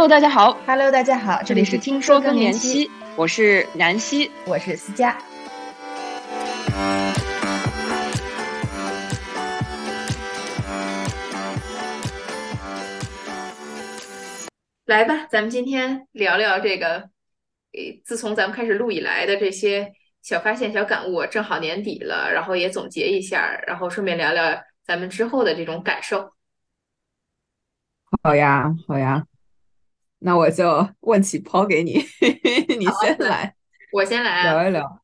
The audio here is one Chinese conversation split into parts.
Hello，大家好。Hello，大家好，这里是听说更年期，我是南希，我是思佳。来吧，咱们今天聊聊这个，呃，自从咱们开始录以来的这些小发现、小感悟。正好年底了，然后也总结一下，然后顺便聊聊咱们之后的这种感受。好呀，好呀，那我就问起抛给你，你先来，我先来聊一聊。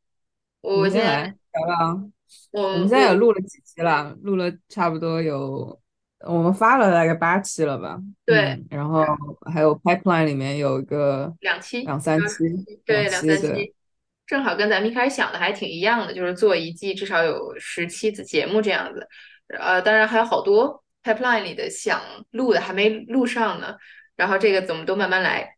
我先来聊聊。我我们现在也录了几期了？录了差不多有，我们发了大概八期了吧？对。嗯、然后还有 pipeline 里面有一个两期、两三期，对，两三期，正好跟咱们一开始想的还挺一样的，就是做一季至少有十期的节目这样子。呃，当然还有好多 pipeline 里的想录的还没录上呢。然后这个怎么都慢慢来。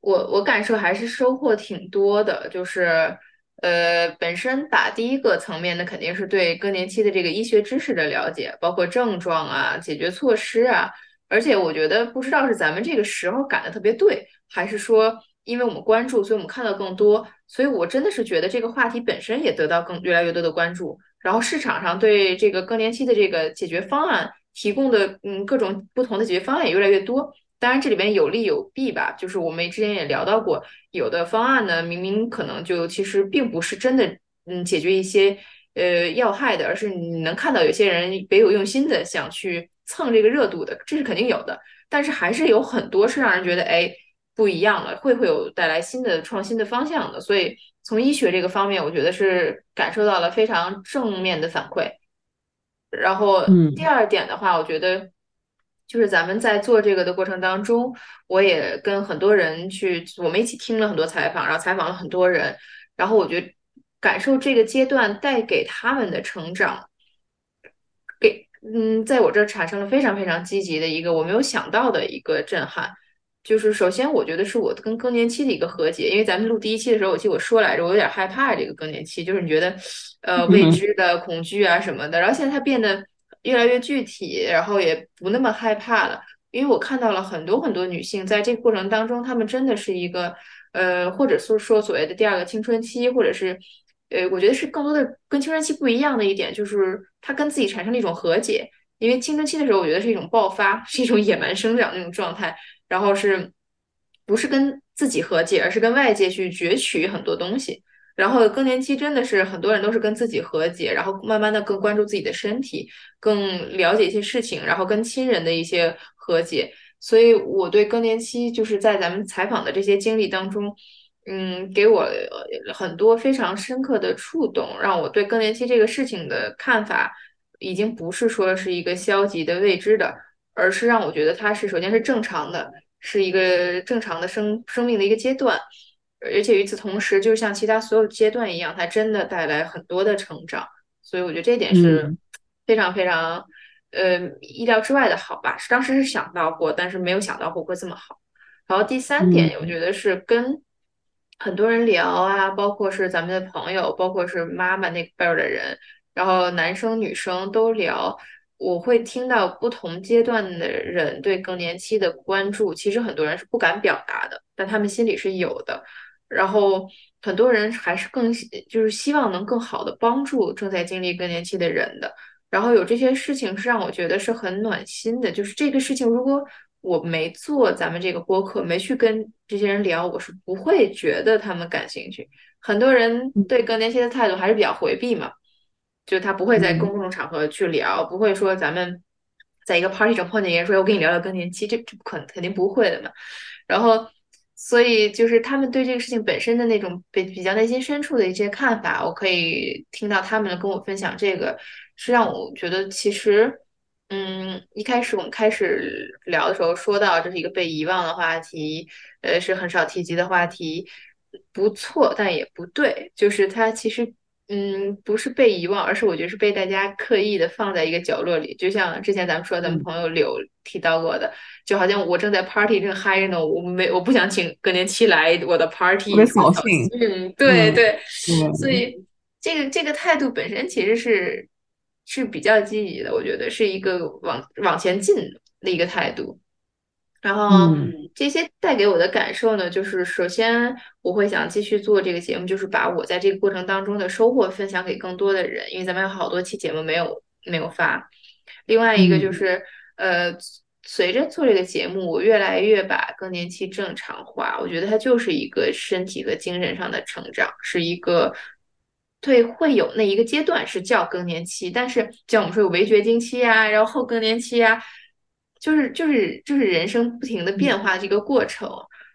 我我感受还是收获挺多的，就是。呃，本身打第一个层面的，肯定是对更年期的这个医学知识的了解，包括症状啊、解决措施啊。而且我觉得，不知道是咱们这个时候赶的特别对，还是说因为我们关注，所以我们看到更多。所以我真的是觉得这个话题本身也得到更越来越多的关注。然后市场上对这个更年期的这个解决方案提供的嗯各种不同的解决方案也越来越多。当然，这里边有利有弊吧。就是我们之前也聊到过，有的方案呢，明明可能就其实并不是真的，嗯，解决一些呃要害的，而是你能看到有些人别有用心的想去蹭这个热度的，这是肯定有的。但是还是有很多是让人觉得，哎，不一样了，会会有带来新的创新的方向的。所以从医学这个方面，我觉得是感受到了非常正面的反馈。然后第二点的话，我觉得。就是咱们在做这个的过程当中，我也跟很多人去，我们一起听了很多采访，然后采访了很多人，然后我觉得感受这个阶段带给他们的成长，给嗯，在我这儿产生了非常非常积极的一个我没有想到的一个震撼。就是首先，我觉得是我跟更年期的一个和解，因为咱们录第一期的时候，我记得我说来着，我有点害怕这个更年期，就是你觉得呃未知的恐惧啊什么的，然后现在它变得。越来越具体，然后也不那么害怕了，因为我看到了很多很多女性在这个过程当中，她们真的是一个呃，或者是说所谓的第二个青春期，或者是呃，我觉得是更多的跟青春期不一样的一点，就是她跟自己产生了一种和解。因为青春期的时候，我觉得是一种爆发，是一种野蛮生长那种状态，然后是不是跟自己和解，而是跟外界去攫取很多东西。然后更年期真的是很多人都是跟自己和解，然后慢慢的更关注自己的身体，更了解一些事情，然后跟亲人的一些和解。所以我对更年期就是在咱们采访的这些经历当中，嗯，给我很多非常深刻的触动，让我对更年期这个事情的看法已经不是说是一个消极的未知的，而是让我觉得它是首先是正常的，是一个正常的生生命的一个阶段。而且与此同时，就像其他所有阶段一样，它真的带来很多的成长，所以我觉得这点是非常非常，呃，意料之外的好吧？当时是想到过，但是没有想到过会这么好。然后第三点，我觉得是跟很多人聊啊，包括是咱们的朋友，包括是妈妈那辈儿的人，然后男生女生都聊，我会听到不同阶段的人对更年期的关注，其实很多人是不敢表达的，但他们心里是有的。然后很多人还是更就是希望能更好的帮助正在经历更年期的人的。然后有这些事情是让我觉得是很暖心的。就是这个事情，如果我没做咱们这个播客，没去跟这些人聊，我是不会觉得他们感兴趣。很多人对更年期的态度还是比较回避嘛，就他不会在公共场合去聊，不会说咱们在一个 party 上碰见一个人说“我跟你聊聊更年期”，这这不可能，肯定不会的嘛。然后。所以，就是他们对这个事情本身的那种比比较内心深处的一些看法，我可以听到他们跟我分享，这个是让我觉得其实，嗯，一开始我们开始聊的时候说到这是一个被遗忘的话题，呃，是很少提及的话题，不错，但也不对，就是它其实。嗯，不是被遗忘，而是我觉得是被大家刻意的放在一个角落里。就像之前咱们说，咱们朋友柳提到过的，就好像我正在 party 正嗨着呢，我没我不想请更年期来我的 party，特别扫兴。嗯，对对，所以这个这个态度本身其实是是比较积极的，我觉得是一个往往前进的一个态度。然后这些带给我的感受呢，就是首先我会想继续做这个节目，就是把我在这个过程当中的收获分享给更多的人，因为咱们有好多期节目没有没有发。另外一个就是，呃，随着做这个节目，我越来越把更年期正常化。我觉得它就是一个身体和精神上的成长，是一个对会有那一个阶段是叫更年期，但是像我们说有围绝经期啊，然后后更年期啊。就是就是就是人生不停的变化这个过程，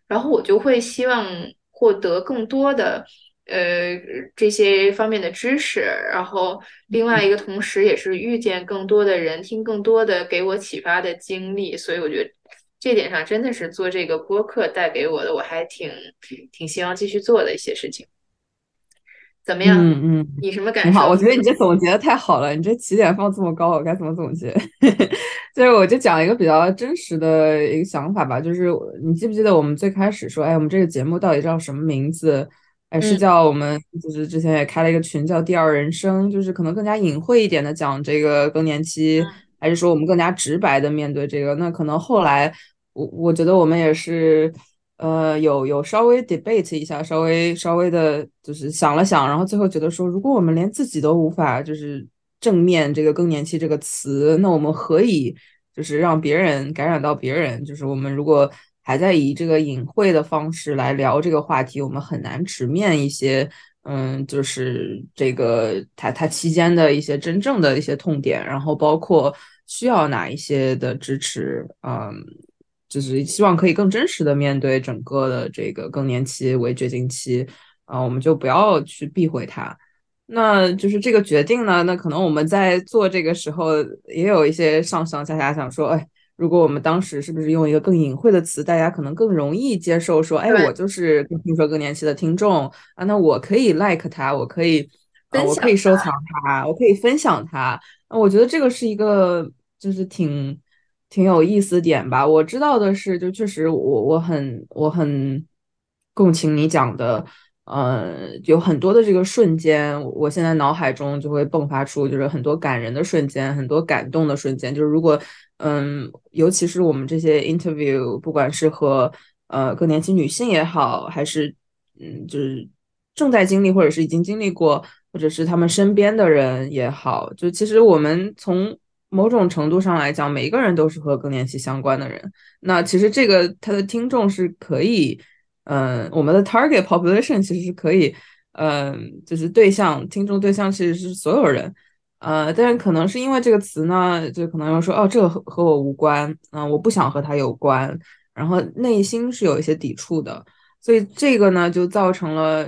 然后我就会希望获得更多的呃这些方面的知识，然后另外一个同时也是遇见更多的人，听更多的给我启发的经历，所以我觉得这点上真的是做这个播客带给我的，我还挺挺希望继续做的一些事情。怎么样？嗯嗯，你什么感受？好，我觉得你这总结的太好了。你这起点放这么高，我该怎么总结？就是我就讲一个比较真实的一个想法吧。就是你记不记得我们最开始说，哎，我们这个节目到底叫什么名字？哎，是叫我们就是之前也开了一个群叫“第二人生”，就是可能更加隐晦一点的讲这个更年期，还是说我们更加直白的面对这个？那可能后来我我觉得我们也是。呃，有有稍微 debate 一下，稍微稍微的，就是想了想，然后最后觉得说，如果我们连自己都无法就是正面这个更年期这个词，那我们何以就是让别人感染到别人？就是我们如果还在以这个隐晦的方式来聊这个话题，我们很难直面一些，嗯，就是这个它它期间的一些真正的一些痛点，然后包括需要哪一些的支持，嗯。就是希望可以更真实的面对整个的这个更年期为绝经期啊，我们就不要去避讳它。那就是这个决定呢，那可能我们在做这个时候也有一些上上下下想说，哎，如果我们当时是不是用一个更隐晦的词，大家可能更容易接受？说，哎，我就是听说更年期的听众啊，那我可以 like 它，我可以，我可以收藏它，我可以分享它。那我觉得这个是一个就是挺。挺有意思点吧，我知道的是，就确实我我很我很共情你讲的，呃，有很多的这个瞬间，我现在脑海中就会迸发出就是很多感人的瞬间，很多感动的瞬间。就是如果嗯，尤其是我们这些 interview，不管是和呃更年期女性也好，还是嗯就是正在经历或者是已经经历过，或者是他们身边的人也好，就其实我们从某种程度上来讲，每一个人都是和更年期相关的人。那其实这个他的听众是可以，嗯，我们的 target population 其实是可以，嗯，就是对象听众对象其实是所有人，呃，但是可能是因为这个词呢，就可能要说哦，这个和和我无关，嗯，我不想和他有关，然后内心是有一些抵触的，所以这个呢就造成了。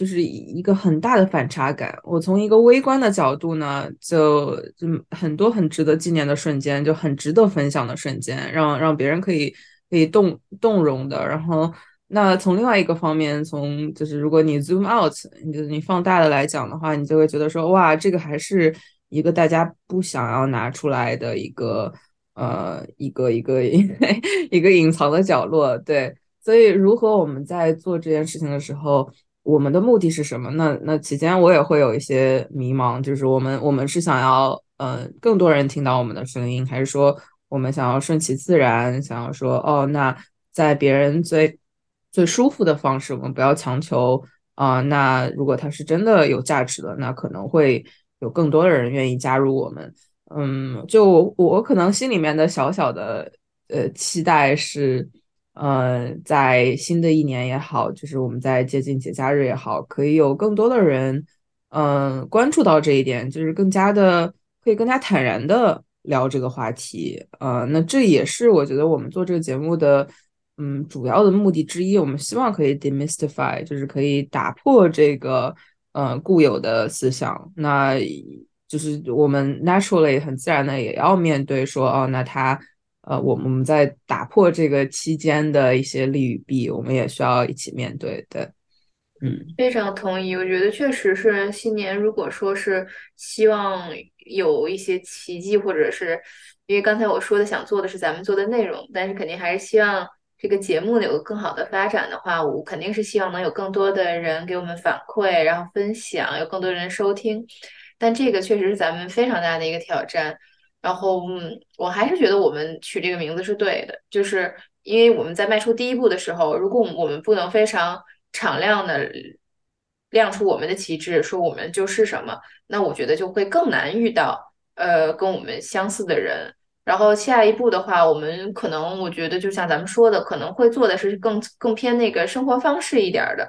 就是一个很大的反差感。我从一个微观的角度呢，就就很多很值得纪念的瞬间，就很值得分享的瞬间，让让别人可以可以动动容的。然后，那从另外一个方面，从就是如果你 zoom out，你就你放大的来讲的话，你就会觉得说，哇，这个还是一个大家不想要拿出来的一个呃一个一个 一个隐藏的角落。对，所以如何我们在做这件事情的时候。我们的目的是什么？那那期间我也会有一些迷茫，就是我们我们是想要呃更多人听到我们的声音，还是说我们想要顺其自然，想要说哦，那在别人最最舒服的方式，我们不要强求啊。那如果它是真的有价值的，那可能会有更多的人愿意加入我们。嗯，就我可能心里面的小小的呃期待是。呃，在新的一年也好，就是我们在接近节假日也好，可以有更多的人，嗯，关注到这一点，就是更加的可以更加坦然的聊这个话题。呃，那这也是我觉得我们做这个节目的，嗯，主要的目的之一。我们希望可以 demystify，就是可以打破这个呃固有的思想。那就是我们 naturally 很自然的也要面对说，哦，那他。呃，我们在打破这个期间的一些利与弊，我们也需要一起面对。对，嗯，非常同意。我觉得确实是新年，如果说是希望有一些奇迹，或者是因为刚才我说的想做的是咱们做的内容，但是肯定还是希望这个节目有个更好的发展的话，我肯定是希望能有更多的人给我们反馈，然后分享，有更多人收听。但这个确实是咱们非常大的一个挑战。然后，嗯，我还是觉得我们取这个名字是对的，就是因为我们在迈出第一步的时候，如果我们不能非常敞亮的亮出我们的旗帜，说我们就是什么，那我觉得就会更难遇到呃跟我们相似的人。然后下一步的话，我们可能我觉得就像咱们说的，可能会做的是更更偏那个生活方式一点的，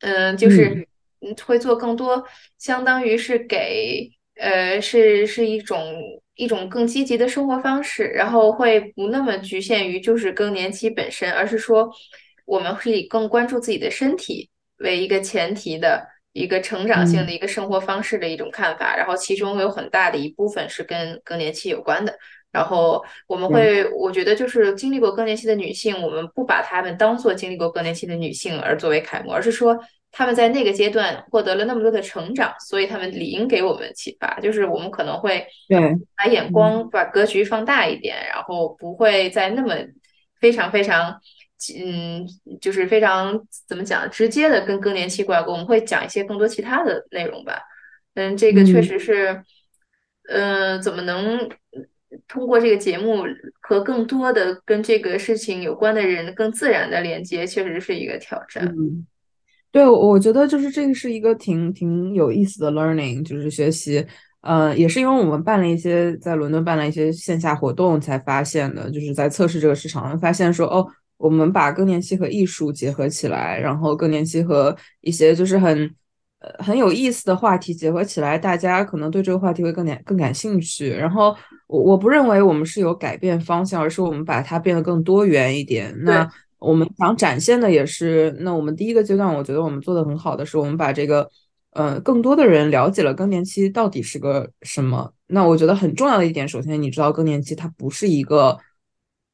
嗯，就是嗯会做更多，相当于是给呃是是一种一种更积极的生活方式，然后会不那么局限于就是更年期本身，而是说我们是以更关注自己的身体为一个前提的。一个成长性的一个生活方式的一种看法，然后其中有很大的一部分是跟更年期有关的。然后我们会，我觉得就是经历过更年期的女性，我们不把她们当做经历过更年期的女性而作为楷模，而是说她们在那个阶段获得了那么多的成长，所以他们理应给我们启发。就是我们可能会对把眼光、把格局放大一点，然后不会再那么非常非常。嗯，就是非常怎么讲，直接的跟更年期挂钩，我们会讲一些更多其他的内容吧。嗯，这个确实是，嗯，怎么能通过这个节目和更多的跟这个事情有关的人更自然的连接，确实是一个挑战。嗯，对，我觉得就是这个是一个挺挺有意思的 learning，就是学习。呃，也是因为我们办了一些在伦敦办了一些线下活动才发现的，就是在测试这个市场，发现说哦。我们把更年期和艺术结合起来，然后更年期和一些就是很呃很有意思的话题结合起来，大家可能对这个话题会更感更感兴趣。然后我我不认为我们是有改变方向，而是我们把它变得更多元一点。那我们想展现的也是，那我们第一个阶段，我觉得我们做的很好的是，我们把这个呃更多的人了解了更年期到底是个什么。那我觉得很重要的一点，首先你知道更年期它不是一个。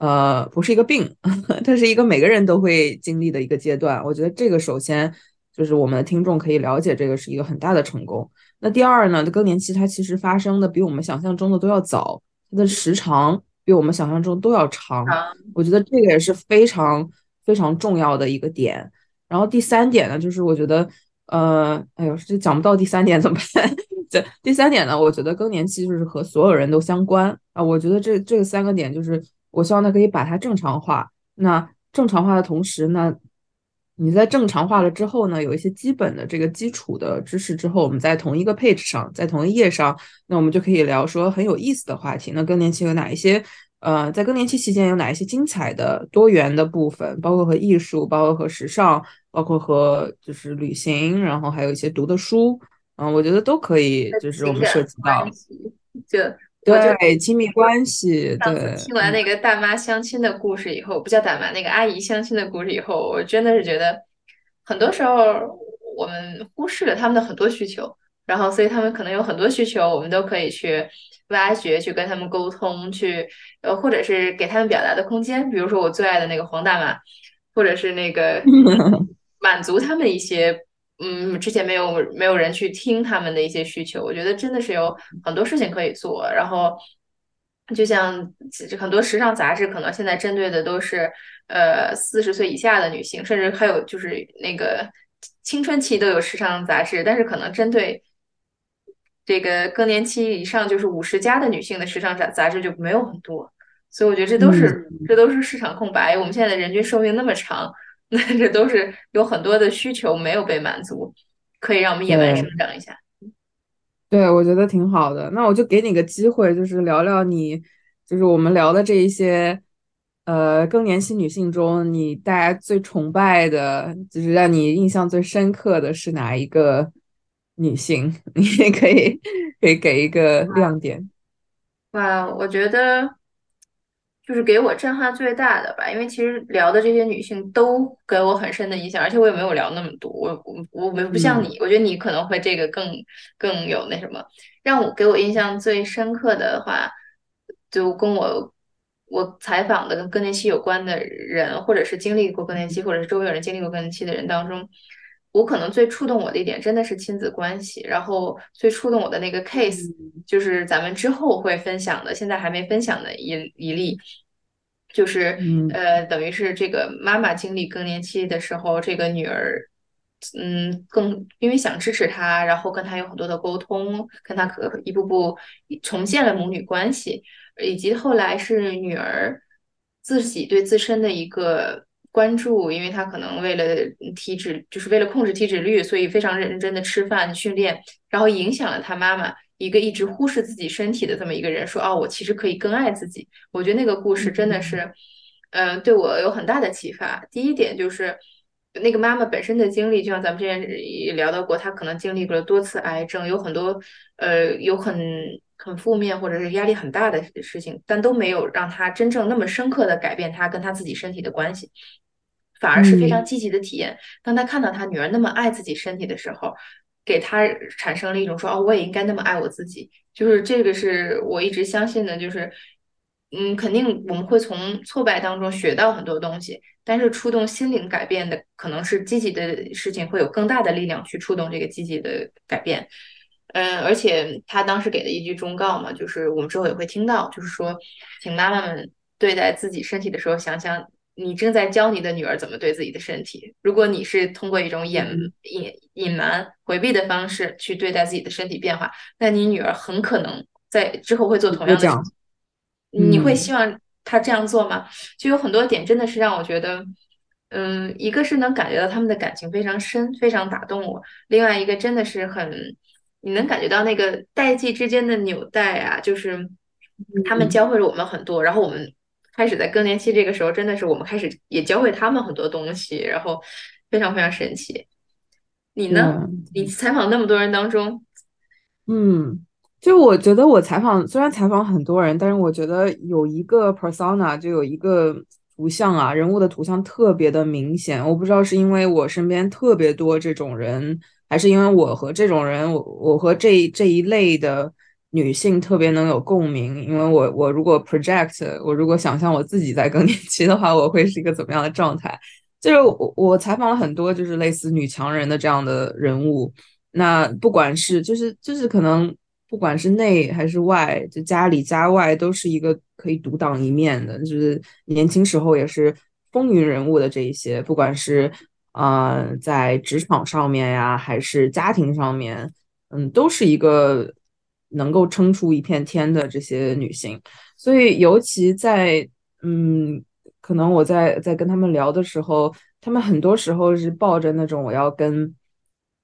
呃，不是一个病，它是一个每个人都会经历的一个阶段。我觉得这个首先就是我们的听众可以了解，这个是一个很大的成功。那第二呢，更年期它其实发生的比我们想象中的都要早，它的时长比我们想象中都要长。我觉得这个也是非常非常重要的一个点。然后第三点呢，就是我觉得，呃，哎呦，这讲不到第三点怎么办？这第三点呢，我觉得更年期就是和所有人都相关啊。我觉得这这三个点就是。我希望它可以把它正常化。那正常化的同时呢，你在正常化了之后呢，有一些基本的这个基础的知识之后，我们在同一个 page 上，在同一页上，那我们就可以聊说很有意思的话题。那更年期有哪一些？呃，在更年期期间有哪一些精彩的多元的部分？包括和艺术，包括和时尚，包括和就是旅行，然后还有一些读的书，嗯，我觉得都可以，就是我们涉及到，就。对亲密关系，对。听完那个大妈相亲的故事以后，不叫大妈，那个阿姨相亲的故事以后，我真的是觉得，很多时候我们忽视了他们的很多需求，然后所以他们可能有很多需求，我们都可以去挖掘，去跟他们沟通，去呃，或者是给他们表达的空间。比如说我最爱的那个黄大妈，或者是那个 满足他们一些。嗯，之前没有没有人去听他们的一些需求，我觉得真的是有很多事情可以做。然后，就像很多时尚杂志，可能现在针对的都是呃四十岁以下的女性，甚至还有就是那个青春期都有时尚杂志，但是可能针对这个更年期以上，就是五十加的女性的时尚杂杂志就没有很多。所以我觉得这都是这都是市场空白。我们现在的人均寿命那么长。那这都是有很多的需求没有被满足，可以让我们野蛮生长一下。对，我觉得挺好的。那我就给你个机会，就是聊聊你，就是我们聊的这一些，呃，更年期女性中，你大家最崇拜的，就是让你印象最深刻的是哪一个女性？你也可以可以给一个亮点。哇，我觉得。就是给我震撼最大的吧，因为其实聊的这些女性都给我很深的印象，而且我也没有聊那么多，我我我不像你，我觉得你可能会这个更更有那什么，让我给我印象最深刻的话，就跟我我采访的跟更年期有关的人，或者是经历过更年期，或者是周围有人经历过更年期的人当中，我可能最触动我的一点真的是亲子关系，然后最触动我的那个 case 就是咱们之后会分享的，现在还没分享的一一例。就是呃，等于是这个妈妈经历更年期的时候，这个女儿，嗯，更因为想支持她，然后跟她有很多的沟通，跟她可一步步重建了母女关系，以及后来是女儿自己对自身的一个关注，因为他可能为了体脂，就是为了控制体脂率，所以非常认真的吃饭训练，然后影响了他妈妈一个一直忽视自己身体的这么一个人，说哦，我其实可以更爱自己。我觉得那个故事真的是，嗯，对我有很大的启发。第一点就是那个妈妈本身的经历，就像咱们之前也聊到过，她可能经历过了多次癌症，有很多呃有很。很负面或者是压力很大的事情，但都没有让她真正那么深刻的改变她跟她自己身体的关系，反而是非常积极的体验。当他看到他女儿那么爱自己身体的时候，给他产生了一种说哦，我也应该那么爱我自己。就是这个是我一直相信的，就是嗯，肯定我们会从挫败当中学到很多东西，但是触动心灵改变的可能是积极的事情，会有更大的力量去触动这个积极的改变。嗯，而且他当时给的一句忠告嘛，就是我们之后也会听到，就是说，请妈妈们对待自己身体的时候，想想你正在教你的女儿怎么对自己的身体。如果你是通过一种掩隐隐瞒、回避的方式去对待自己的身体变化，那你女儿很可能在之后会做同样的。事情。你会希望她这样做吗？就有很多点真的是让我觉得，嗯，一个是能感觉到他们的感情非常深，非常打动我；另外一个真的是很。你能感觉到那个代际之间的纽带啊，就是他们教会了我们很多，然后我们开始在更年期这个时候，真的是我们开始也教会他们很多东西，然后非常非常神奇。你呢？你采访那么多人当中，嗯，就我觉得我采访虽然采访很多人，但是我觉得有一个 persona 就有一个图像啊，人物的图像特别的明显。我不知道是因为我身边特别多这种人。还是因为我和这种人，我我和这这一类的女性特别能有共鸣。因为我我如果 project，我如果想象我自己在更年期的话，我会是一个怎么样的状态？就是我我采访了很多就是类似女强人的这样的人物。那不管是就是就是可能不管是内还是外，就家里家外都是一个可以独当一面的。就是年轻时候也是风云人物的这一些，不管是。啊，在职场上面呀，还是家庭上面，嗯，都是一个能够撑出一片天的这些女性。所以，尤其在嗯，可能我在在跟他们聊的时候，他们很多时候是抱着那种我要跟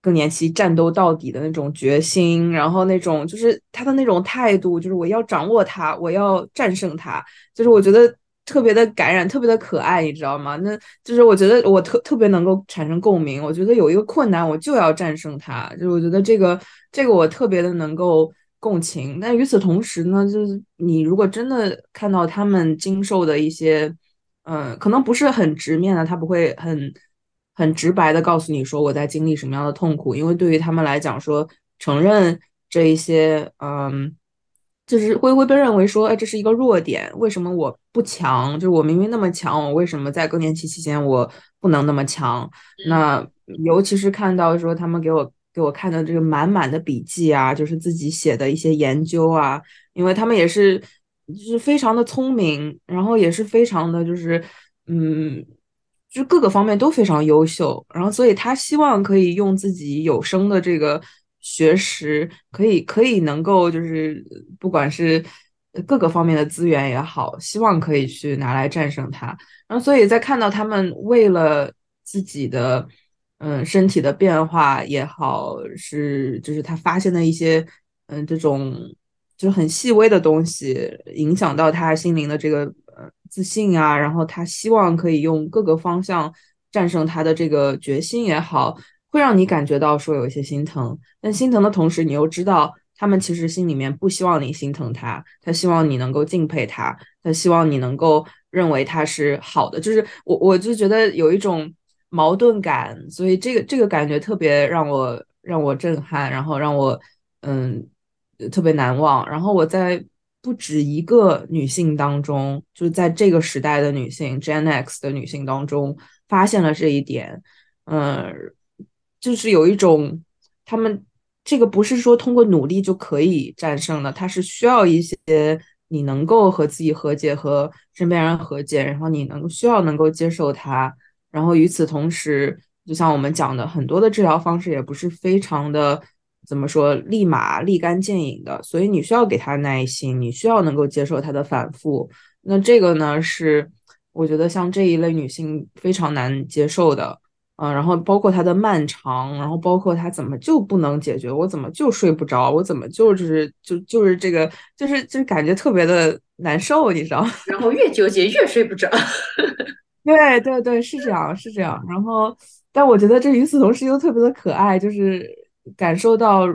更年期战斗到底的那种决心，然后那种就是他的那种态度，就是我要掌握它，我要战胜它，就是我觉得。特别的感染，特别的可爱，你知道吗？那就是我觉得我特特别能够产生共鸣。我觉得有一个困难，我就要战胜它。就是我觉得这个这个我特别的能够共情。但与此同时呢，就是你如果真的看到他们经受的一些，嗯，可能不是很直面的，他不会很很直白的告诉你说我在经历什么样的痛苦，因为对于他们来讲，说承认这一些，嗯。就是会会被认为说，哎，这是一个弱点。为什么我不强？就是我明明那么强，我为什么在更年期期间我不能那么强？那尤其是看到说他们给我给我看的这个满满的笔记啊，就是自己写的一些研究啊，因为他们也是就是非常的聪明，然后也是非常的就是嗯，就各个方面都非常优秀。然后所以他希望可以用自己有生的这个。学识可以可以能够就是不管是各个方面的资源也好，希望可以去拿来战胜它。然后，所以在看到他们为了自己的嗯身体的变化也好，是就是他发现的一些嗯这种就是很细微的东西，影响到他心灵的这个呃自信啊，然后他希望可以用各个方向战胜他的这个决心也好。会让你感觉到说有一些心疼，但心疼的同时，你又知道他们其实心里面不希望你心疼他，他希望你能够敬佩他，他希望你能够认为他是好的。就是我，我就觉得有一种矛盾感，所以这个这个感觉特别让我让我震撼，然后让我嗯特别难忘。然后我在不止一个女性当中，就是在这个时代的女性 Gen X 的女性当中，发现了这一点，嗯。就是有一种，他们这个不是说通过努力就可以战胜的，它是需要一些你能够和自己和解，和身边人和解，然后你能需要能够接受它，然后与此同时，就像我们讲的，很多的治疗方式也不是非常的怎么说立马立竿见影的，所以你需要给他耐心，你需要能够接受他的反复。那这个呢是我觉得像这一类女性非常难接受的。嗯，然后包括她的漫长，然后包括她怎么就不能解决，我怎么就睡不着，我怎么就是就就是这个就是就是感觉特别的难受，你知道？然后越纠结越睡不着。对对对，是这样是这样。然后，但我觉得这与此同时又特别的可爱，就是感受到，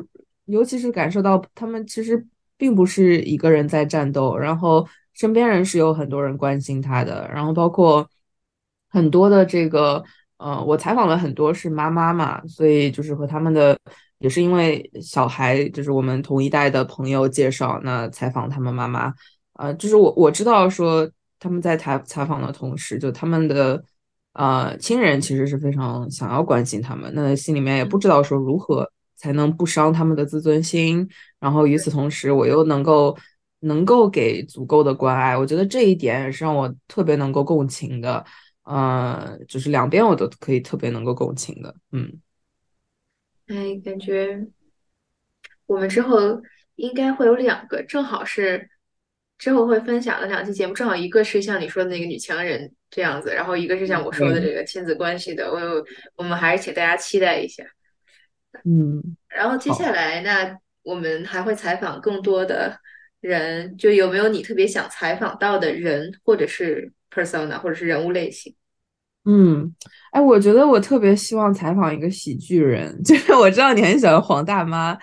尤其是感受到他们其实并不是一个人在战斗，然后身边人是有很多人关心他的，然后包括很多的这个。呃，我采访了很多是妈妈嘛，所以就是和他们的也是因为小孩，就是我们同一代的朋友介绍，那采访他们妈妈，呃，就是我我知道说他们在采采访的同时，就他们的呃亲人其实是非常想要关心他们，那心里面也不知道说如何才能不伤他们的自尊心，然后与此同时我又能够能够给足够的关爱，我觉得这一点也是让我特别能够共情的。呃，就是两边我都可以特别能够共情的，嗯，哎，感觉我们之后应该会有两个，正好是之后会分享的两期节目，正好一个是像你说的那个女强人这样子，然后一个是像我说的这个亲子关系的，我我们还是请大家期待一下，嗯，然后接下来那我们还会采访更多的人，就有没有你特别想采访到的人，或者是？persona 或者是人物类型，嗯，哎，我觉得我特别希望采访一个喜剧人，就是我知道你很喜欢黄大妈，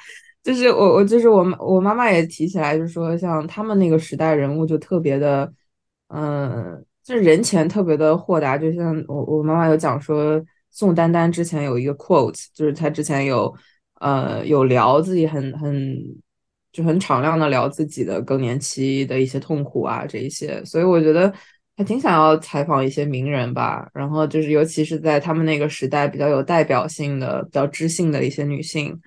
就是我我就是我我妈妈也提起来，就是说像他们那个时代人物就特别的，嗯，就是人前特别的豁达，就像我我妈妈有讲说宋丹丹之前有一个 quote，就是她之前有呃有聊自己很很就很敞亮的聊自己的更年期的一些痛苦啊这一些，所以我觉得。还挺想要采访一些名人吧，然后就是尤其是在他们那个时代比较有代表性的、比较知性的一些女性，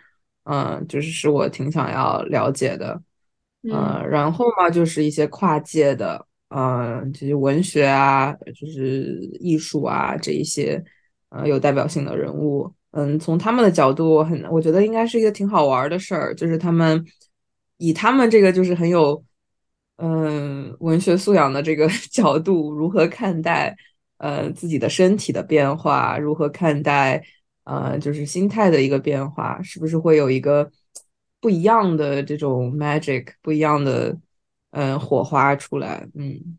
嗯，就是是我挺想要了解的，嗯，然后嘛就是一些跨界的，嗯，就是文学啊，就是艺术啊这一些，呃，有代表性的人物，嗯，从他们的角度，很我觉得应该是一个挺好玩的事儿，就是他们以他们这个就是很有。嗯，文学素养的这个 角度，如何看待呃自己的身体的变化？如何看待呃就是心态的一个变化？是不是会有一个不一样的这种 magic，不一样的嗯火花出来？嗯，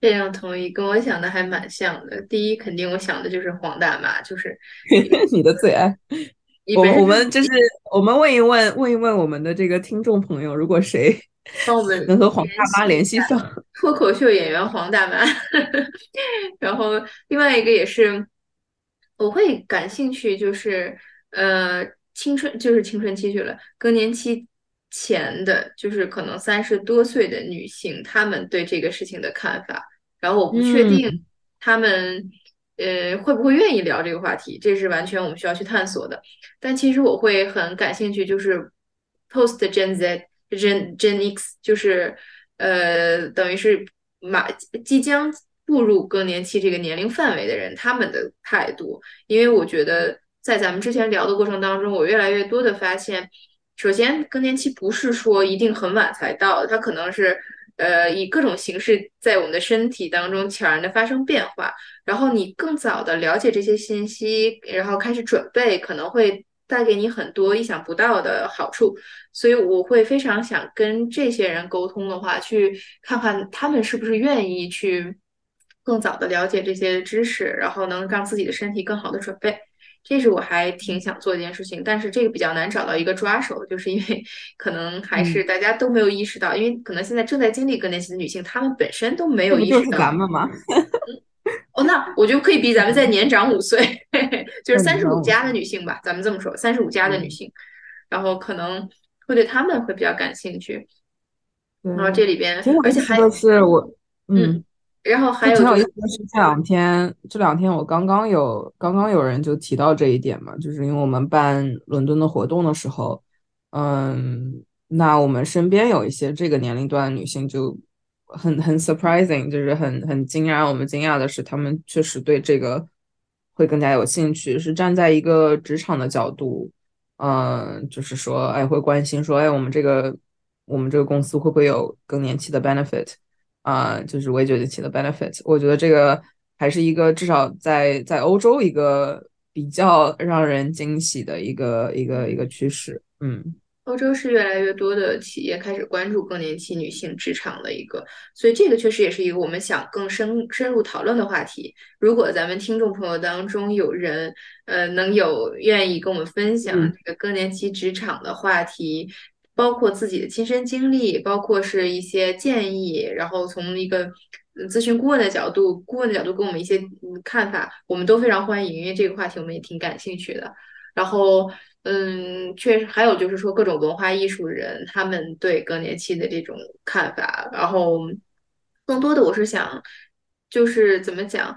非常同意，跟我想的还蛮像的。第一，肯定我想的就是黄大妈，就是 你的最爱。我我们就是我们问一问问一问我们的这个听众朋友，如果谁。帮我们能和黄大妈联系上，脱口秀演员黄大妈。然后另外一个也是，我会感兴趣，就是呃青春就是青春期去了，更年期前的，就是可能三十多岁的女性，她们对这个事情的看法。然后我不确定她们呃会不会愿意聊这个话题，这是完全我们需要去探索的。但其实我会很感兴趣，就是 post Gen Z。Gen Gen X 就是，呃，等于是马即将步入更年期这个年龄范围的人，他们的态度。因为我觉得在咱们之前聊的过程当中，我越来越多的发现，首先更年期不是说一定很晚才到，它可能是呃以各种形式在我们的身体当中悄然的发生变化。然后你更早的了解这些信息，然后开始准备，可能会。带给你很多意想不到的好处，所以我会非常想跟这些人沟通的话，去看看他们是不是愿意去更早的了解这些知识，然后能让自己的身体更好的准备。这是我还挺想做一件事情，但是这个比较难找到一个抓手，就是因为 可能还是大家都没有意识到，因为可能现在正在经历更年期的女性，她们本身都没有意识到。就是咱们吗？哦，那我就可以比咱们再年长五岁，就是三十五加的女性吧，咱们这么说，三十五加的女性，然后可能会对她们会比较感兴趣。然后这里边，而且还是我，嗯，然后还有挺有意思的是，这两天这两天我刚刚有刚刚有人就提到这一点嘛，就是因为我们办伦敦的活动的时候，嗯，那我们身边有一些这个年龄段的女性就。很很 surprising，就是很很惊讶。我们惊讶的是，她们确实对这个会更加有兴趣，是站在一个职场的角度，嗯，就是说，哎，会关心说，哎，我们这个我们这个公司会不会有更年期的 benefit？啊，就是围觉得起的 benefit。我觉得这个还是一个至少在在欧洲一个比较让人惊喜的一个一个一个趋势。嗯。欧洲是越来越多的企业开始关注更年期女性职场的一个，所以这个确实也是一个我们想更深深入讨论的话题。如果咱们听众朋友当中有人，呃，能有愿意跟我们分享这个更年期职场的话题，包括自己的亲身经历，包括是一些建议，然后从一个咨询顾问的角度，顾问的角度给我们一些看法，我们都非常欢迎，因为这个话题我们也挺感兴趣的。然后。嗯，确实，还有就是说各种文化艺术人他们对更年期的这种看法，然后更多的我是想，就是怎么讲，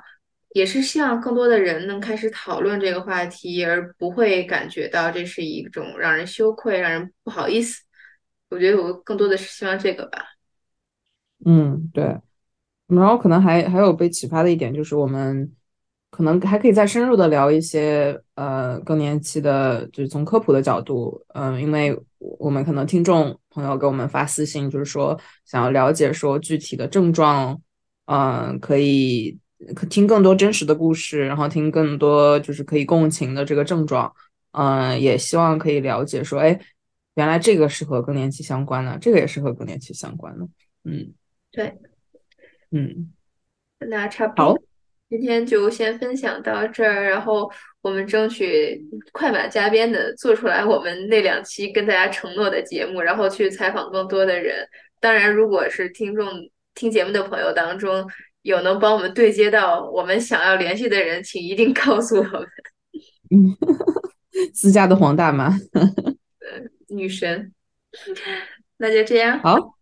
也是希望更多的人能开始讨论这个话题，而不会感觉到这是一种让人羞愧、让人不好意思。我觉得我更多的是希望这个吧。嗯，对。然后可能还还有被启发的一点就是我们。可能还可以再深入的聊一些，呃，更年期的，就是从科普的角度，嗯，因为我们可能听众朋友给我们发私信，就是说想要了解说具体的症状，嗯，可以可听更多真实的故事，然后听更多就是可以共情的这个症状，嗯，也希望可以了解说，哎，原来这个是和更年期相关的，这个也是和更年期相关的，嗯，对，嗯，那差不多。好。今天就先分享到这儿，然后我们争取快马加鞭的做出来我们那两期跟大家承诺的节目，然后去采访更多的人。当然，如果是听众听节目的朋友当中有能帮我们对接到我们想要联系的人，请一定告诉我们。嗯，自家的黄大妈，女神。那就这样。好。